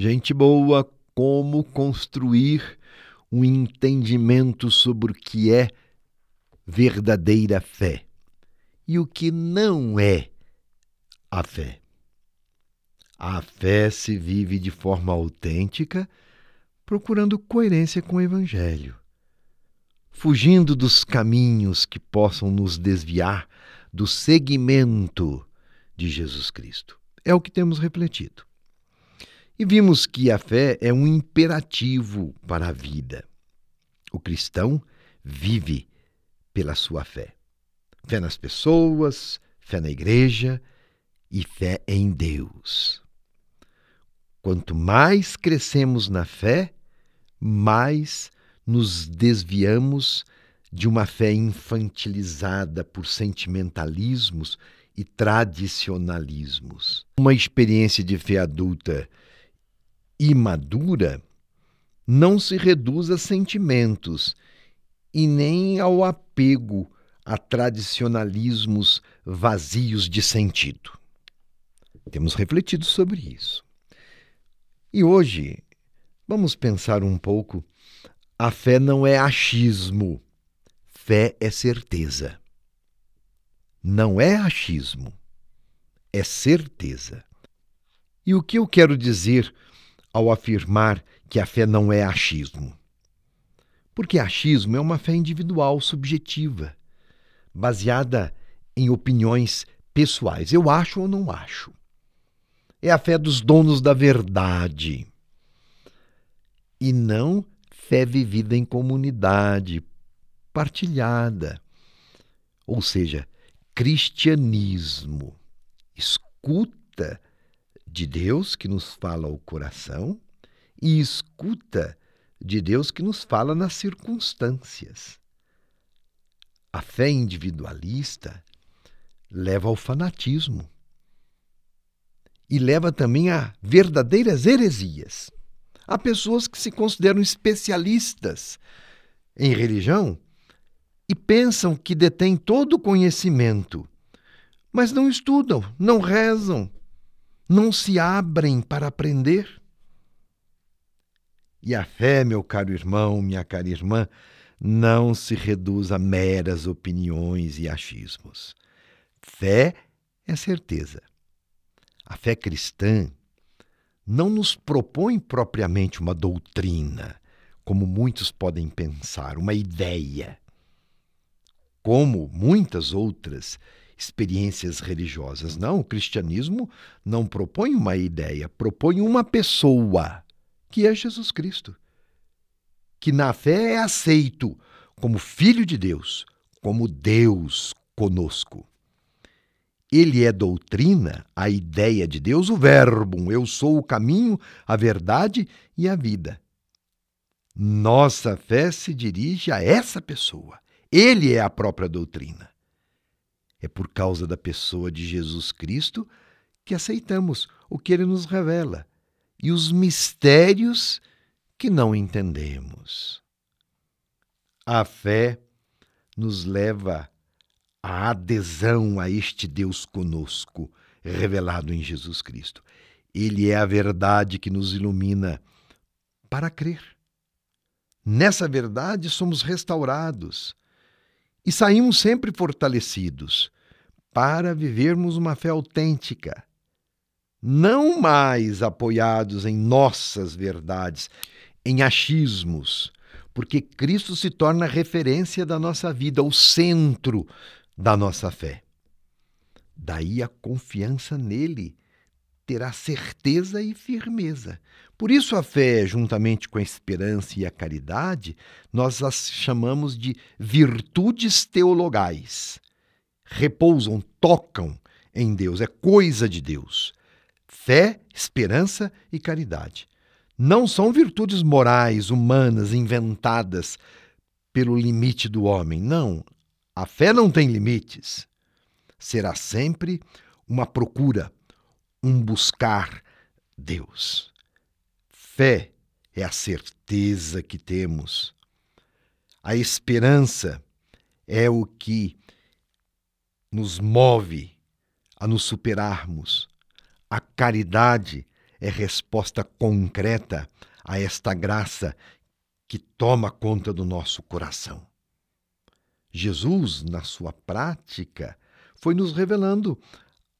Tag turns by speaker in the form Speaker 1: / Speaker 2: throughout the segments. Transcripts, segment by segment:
Speaker 1: Gente boa, como construir um entendimento sobre o que é verdadeira fé e o que não é a fé. A fé se vive de forma autêntica, procurando coerência com o Evangelho, fugindo dos caminhos que possam nos desviar do seguimento de Jesus Cristo. É o que temos refletido. E vimos que a fé é um imperativo para a vida. O cristão vive pela sua fé. Fé nas pessoas, fé na igreja e fé em Deus. Quanto mais crescemos na fé, mais nos desviamos de uma fé infantilizada por sentimentalismos e tradicionalismos. Uma experiência de fé adulta imadura não se reduz a sentimentos e nem ao apego a tradicionalismos vazios de sentido. Temos refletido sobre isso. E hoje vamos pensar um pouco. A fé não é achismo, fé é certeza. Não é achismo, é certeza. E o que eu quero dizer ao afirmar que a fé não é achismo. Porque achismo é uma fé individual, subjetiva, baseada em opiniões pessoais. Eu acho ou não acho. É a fé dos donos da verdade. E não fé vivida em comunidade, partilhada. Ou seja, cristianismo. Escuta de Deus que nos fala ao coração e escuta de Deus que nos fala nas circunstâncias. A fé individualista leva ao fanatismo e leva também a verdadeiras heresias. Há pessoas que se consideram especialistas em religião e pensam que detêm todo o conhecimento, mas não estudam, não rezam, não se abrem para aprender? E a fé, meu caro irmão, minha cara irmã, não se reduz a meras opiniões e achismos. Fé é certeza. A fé cristã não nos propõe propriamente uma doutrina, como muitos podem pensar, uma ideia. Como muitas outras experiências religiosas. Não, o cristianismo não propõe uma ideia, propõe uma pessoa, que é Jesus Cristo, que na fé é aceito como Filho de Deus, como Deus conosco. Ele é doutrina, a ideia de Deus, o Verbo. Eu sou o caminho, a verdade e a vida. Nossa fé se dirige a essa pessoa. Ele é a própria doutrina. É por causa da pessoa de Jesus Cristo que aceitamos o que ele nos revela e os mistérios que não entendemos. A fé nos leva à adesão a este Deus conosco, revelado em Jesus Cristo. Ele é a verdade que nos ilumina para crer. Nessa verdade somos restaurados e saímos sempre fortalecidos para vivermos uma fé autêntica, não mais apoiados em nossas verdades, em achismos, porque Cristo se torna a referência da nossa vida, o centro da nossa fé. Daí a confiança nele terá certeza e firmeza. Por isso, a fé, juntamente com a esperança e a caridade, nós as chamamos de virtudes teologais. Repousam, tocam em Deus, é coisa de Deus. Fé, esperança e caridade. Não são virtudes morais, humanas, inventadas pelo limite do homem. Não. A fé não tem limites. Será sempre uma procura um buscar Deus. Fé é a certeza que temos. A esperança é o que nos move a nos superarmos. A caridade é resposta concreta a esta graça que toma conta do nosso coração. Jesus, na sua prática, foi nos revelando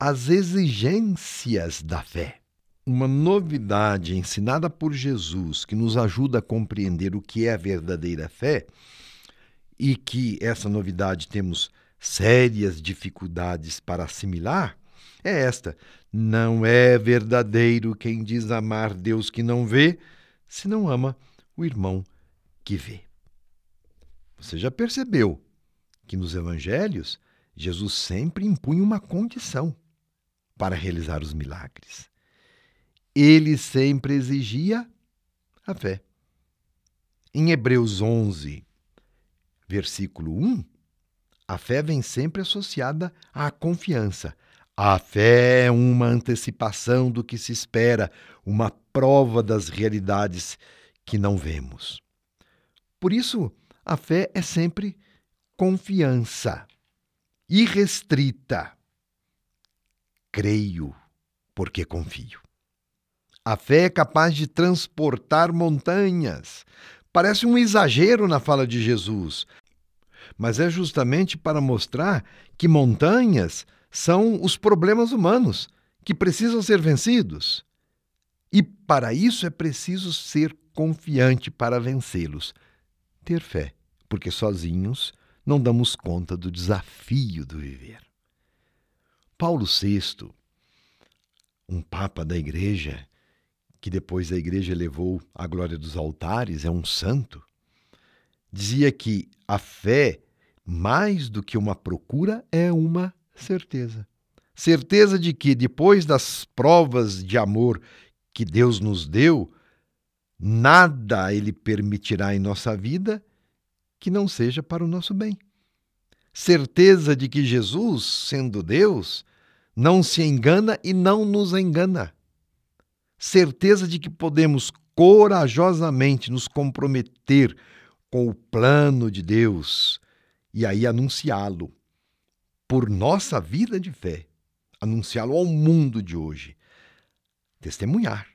Speaker 1: as exigências da fé. Uma novidade ensinada por Jesus que nos ajuda a compreender o que é a verdadeira fé e que essa novidade temos sérias dificuldades para assimilar é esta: não é verdadeiro quem diz amar Deus que não vê, se não ama o irmão que vê. Você já percebeu que nos evangelhos Jesus sempre impunha uma condição para realizar os milagres. Ele sempre exigia a fé. Em Hebreus 11, versículo 1, a fé vem sempre associada à confiança. A fé é uma antecipação do que se espera, uma prova das realidades que não vemos. Por isso, a fé é sempre confiança, irrestrita. Creio porque confio. A fé é capaz de transportar montanhas. Parece um exagero na fala de Jesus, mas é justamente para mostrar que montanhas são os problemas humanos que precisam ser vencidos. E para isso é preciso ser confiante para vencê-los. Ter fé, porque sozinhos não damos conta do desafio do viver. Paulo VI, um papa da igreja, que depois a igreja levou à glória dos altares, é um santo, dizia que a fé, mais do que uma procura, é uma certeza. Certeza de que depois das provas de amor que Deus nos deu, nada Ele permitirá em nossa vida que não seja para o nosso bem. Certeza de que Jesus, sendo Deus, não se engana e não nos engana. Certeza de que podemos corajosamente nos comprometer com o plano de Deus e aí anunciá-lo por nossa vida de fé, anunciá-lo ao mundo de hoje, testemunhar.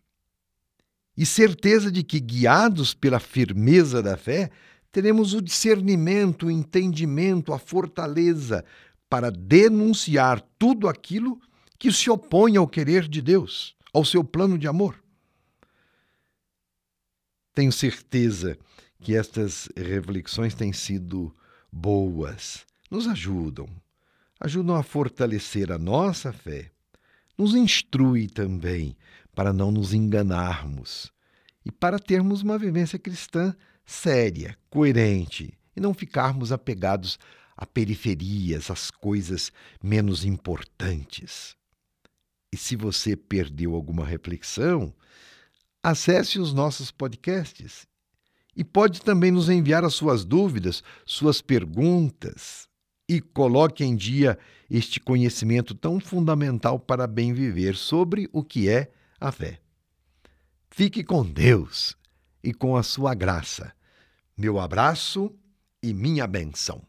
Speaker 1: E certeza de que, guiados pela firmeza da fé, teremos o discernimento, o entendimento, a fortaleza para denunciar tudo aquilo que se opõe ao querer de Deus, ao seu plano de amor. Tenho certeza que estas reflexões têm sido boas, nos ajudam, ajudam a fortalecer a nossa fé, nos instrui também para não nos enganarmos e para termos uma vivência cristã séria, coerente e não ficarmos apegados a periferias, às coisas menos importantes. E se você perdeu alguma reflexão, acesse os nossos podcasts e pode também nos enviar as suas dúvidas, suas perguntas e coloque em dia este conhecimento tão fundamental para bem viver sobre o que é a fé. Fique com Deus e com a sua graça. Meu abraço e minha benção.